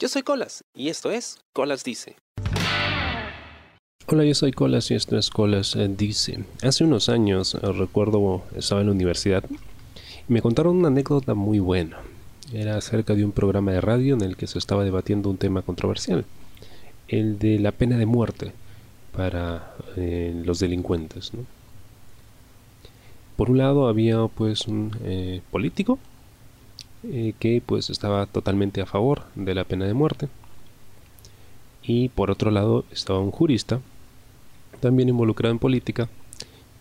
Yo soy Colas y esto es Colas Dice. Hola, yo soy Colas y esto es Colas eh, Dice. Hace unos años, eh, recuerdo, estaba en la universidad y me contaron una anécdota muy buena. Era acerca de un programa de radio en el que se estaba debatiendo un tema controversial, el de la pena de muerte para eh, los delincuentes. Por un lado había pues un político eh, que pues estaba totalmente a favor de la pena de muerte. Y por otro lado estaba un jurista, también involucrado en política,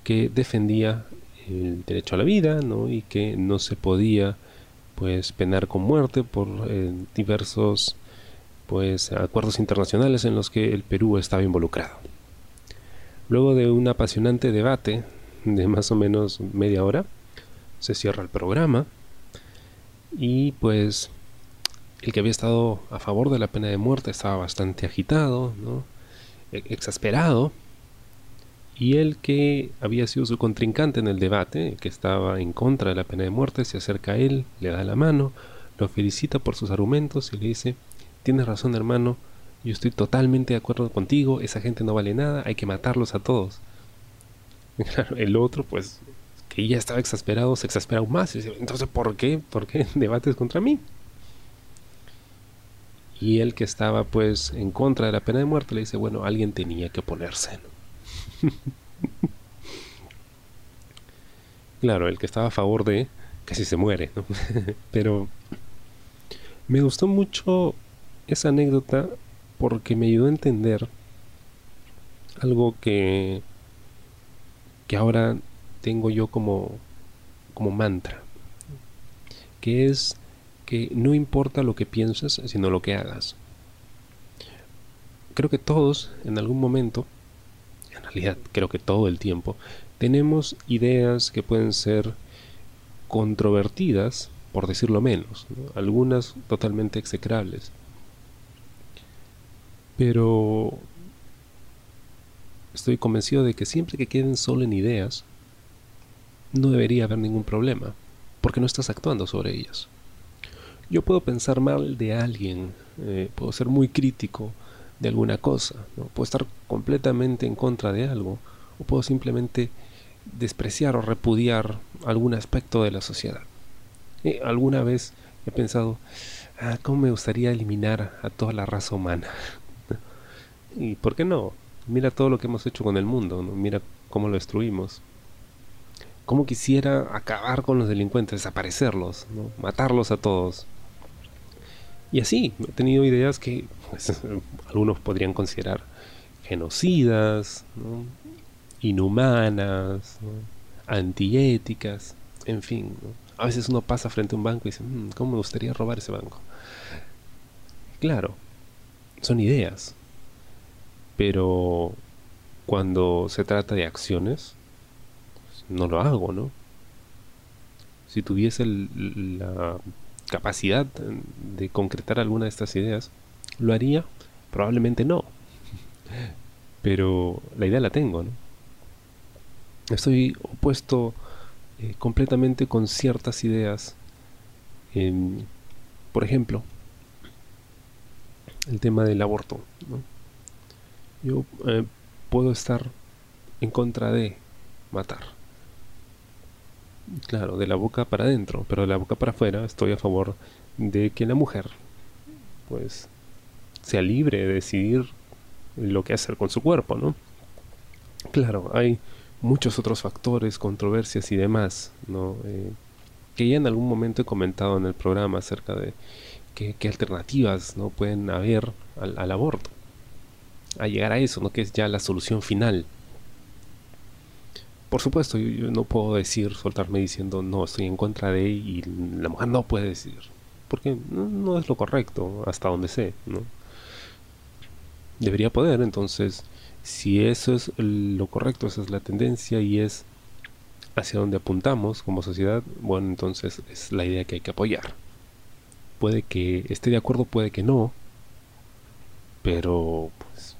que defendía el derecho a la vida. Y que no se podía pues penar con muerte por eh, diversos pues acuerdos internacionales en los que el Perú estaba involucrado. Luego de un apasionante debate de más o menos media hora, se cierra el programa y pues el que había estado a favor de la pena de muerte estaba bastante agitado, ¿no? E-, exasperado. Y el que había sido su contrincante en el debate, el que estaba en contra de la pena de muerte, se acerca a él, le da la mano, lo felicita por sus argumentos y le dice, tienes razón hermano, yo estoy totalmente de acuerdo contigo, esa gente no vale nada, hay que matarlos a todos. el otro pues y ya estaba exasperado, se exaspera aún más. Entonces, ¿por qué? ¿Por qué debates contra mí? Y él que estaba pues en contra de la pena de muerte le dice, bueno, alguien tenía que ponerse. claro, el que estaba a favor de casi se muere, ¿no? Pero me gustó mucho esa anécdota porque me ayudó a entender algo que que ahora tengo yo como, como mantra, que es que no importa lo que pienses, sino lo que hagas. Creo que todos, en algún momento, en realidad creo que todo el tiempo, tenemos ideas que pueden ser controvertidas, por decirlo menos, algunas totalmente execrables. Pero estoy convencido de que siempre que queden solo en ideas, no debería haber ningún problema, porque no estás actuando sobre ellas. Yo puedo pensar mal de alguien, eh, puedo ser muy crítico de alguna cosa, puedo estar completamente en contra de algo, o puedo simplemente despreciar o repudiar algún aspecto de la sociedad. Eh, alguna vez he pensado, ah, ¿cómo me gustaría eliminar a toda la raza humana? ¿Y por qué no? Mira todo lo que hemos hecho con el mundo, mira cómo lo destruimos. Cómo quisiera acabar con los delincuentes, desaparecerlos, matarlos a todos. Y así, he tenido ideas que pues, algunos podrían considerar genocidas, inhumanas, antiéticas, en fin. A veces uno pasa frente a un banco y dice, mm, ¿cómo me gustaría robar ese banco? Claro, son ideas. Pero cuando se trata de acciones, no lo hago, ¿no? Si tuviese la capacidad de concretar alguna de estas ideas, ¿lo haría? Probablemente no. Pero la idea la tengo, ¿no? Estoy opuesto eh, completamente con ciertas ideas. por ejemplo, el tema del aborto. ¿no? Yo eh, puedo estar en contra de matar Claro, de la boca para adentro, pero de la boca para afuera estoy a favor de que la mujer, pues, sea libre de decidir lo que hacer con su cuerpo, ¿no? Claro, hay muchos otros factores, controversias y demás, ¿no? Eh, que ya en algún momento he comentado en el programa acerca de qué, alternativas no pueden haber al, al, aborto. A llegar a eso, ¿no? Que es ya la solución final por supuesto, yo, no puedo decir, soltarme diciendo, no, estoy en contra de y la mujer no puede decidir. Porque no, es lo correcto, hasta donde sé, ¿no? Debería poder, entonces, si eso es lo correcto, esa es la tendencia y es hacia donde apuntamos como sociedad, bueno, entonces es la idea que hay que apoyar. Puede que esté de acuerdo, puede que no, pero pues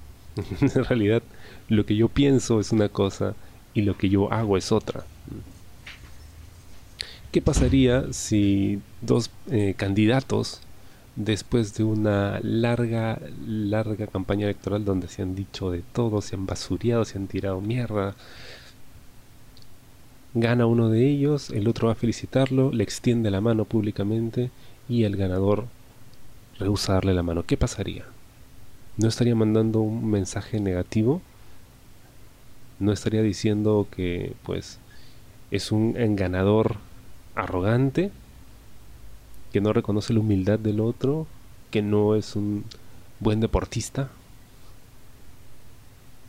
en realidad lo que yo pienso es una cosa y lo que yo hago es otra. ¿Qué pasaría si dos eh, candidatos después de una larga, larga campaña electoral donde se han dicho de todo, se han basureado, se han tirado mierda. Gana uno de ellos, el otro va a felicitarlo, le extiende la mano públicamente y el ganador rehúsa darle la mano. ¿Qué pasaría? ¿No estaría mandando un mensaje negativo? ¿No estaría diciendo que pues es un ganador arrogante? que no reconoce la humildad del otro, que no es un buen deportista.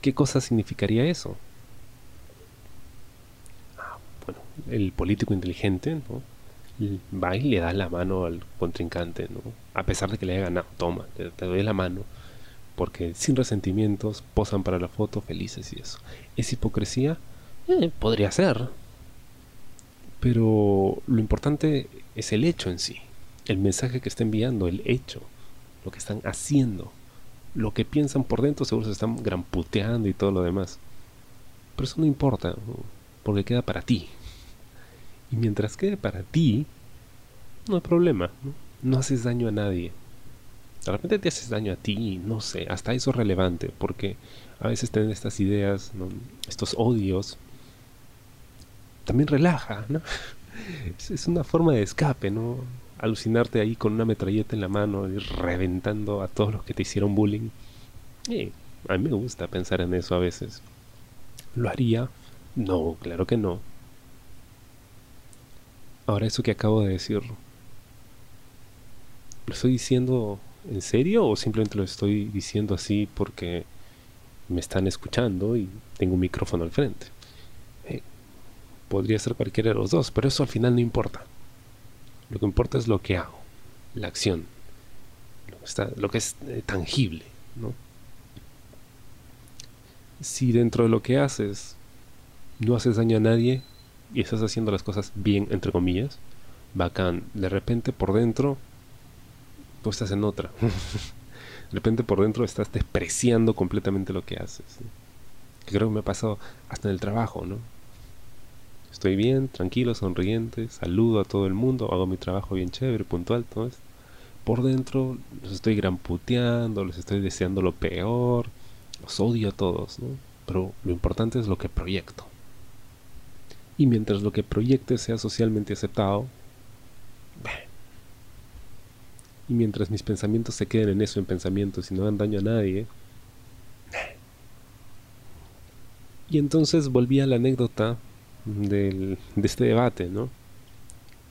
¿Qué cosa significaría eso? Ah, bueno, el político inteligente va y le da la mano al contrincante, ¿no? a pesar de que le haya ganado, toma, te, doy la mano, porque sin resentimientos posan para la foto felices y eso. ¿Es hipocresía? Eh, podría ser, pero lo importante es el hecho en sí el mensaje que está enviando, el hecho, lo que están haciendo, lo que piensan por dentro, seguro se están gramputeando y todo lo demás. Pero eso no importa, porque queda para ti. Y mientras quede para ti, no hay problema. No, haces daño a nadie. De repente te haces daño a ti, no sé, hasta eso es relevante, porque a veces tener estas ideas, estos odios, también relaja, ¿no? es una forma de escape, ¿no? alucinarte ahí con una metralleta en la mano y reventando a todos los que te hicieron bullying. a mí me gusta pensar en eso a veces. ¿Lo haría? No, claro que no. Ahora eso que acabo de decir, ¿lo estoy diciendo en serio o simplemente lo estoy diciendo así porque me están escuchando y tengo un micrófono al frente? podría ser cualquiera de los dos, pero eso al final no importa. Lo que importa es lo que hago, la acción, lo que, es eh, tangible. ¿no? Si dentro de lo que haces no haces daño a nadie y estás haciendo las cosas bien, entre comillas, bacán. De repente por dentro, tú estás en otra. de repente por dentro estás despreciando completamente lo que haces. Creo que me ha pasado hasta en el trabajo, ¿no? Estoy bien, tranquilo, sonriente, saludo a todo el mundo, hago mi trabajo bien chévere, puntual, todo esto. Por dentro los estoy gramputeando, les estoy deseando lo peor, los odio a todos, ¿no? Pero lo importante es lo que proyecto. Y mientras lo que proyecte sea socialmente aceptado, y mientras mis pensamientos se queden en eso, en pensamientos y no dan daño a nadie, y entonces volví a la anécdota del, de este debate, ¿no?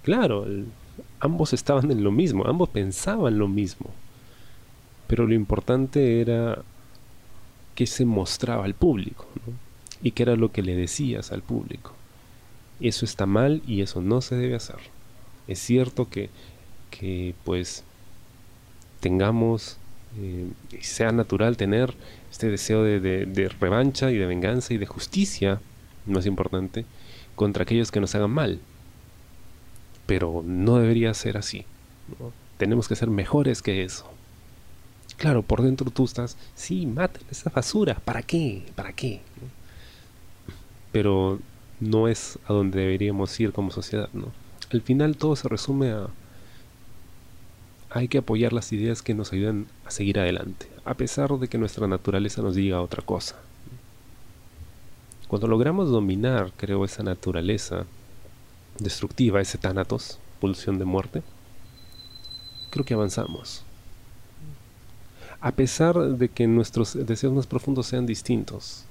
Claro, ambos estaban en lo mismo, ambos pensaban lo mismo, pero lo importante era que se mostraba al público, ¿no? Y qué era lo que le decías al público. Eso está mal y eso no se debe hacer. Es cierto que, que pues tengamos, eh, sea natural tener este deseo de, revancha y de venganza y de justicia, más importante, contra aquellos que nos hagan mal. Pero no debería ser así. Tenemos que ser mejores que eso. Claro, por dentro tú estás, sí, mate esa basura, ¿para qué? ¿Para qué? Pero no es a donde deberíamos ir como sociedad, ¿no? Al final todo se resume a hay que apoyar las ideas que nos ayudan a seguir adelante, a pesar de que nuestra naturaleza nos diga otra cosa. Cuando logramos dominar, creo, esa naturaleza destructiva, ese tánatos, pulsión de muerte, creo que avanzamos. A pesar de que nuestros deseos más profundos sean distintos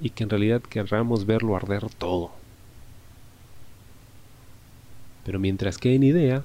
y que en realidad querramos verlo arder todo. Pero mientras quede en idea,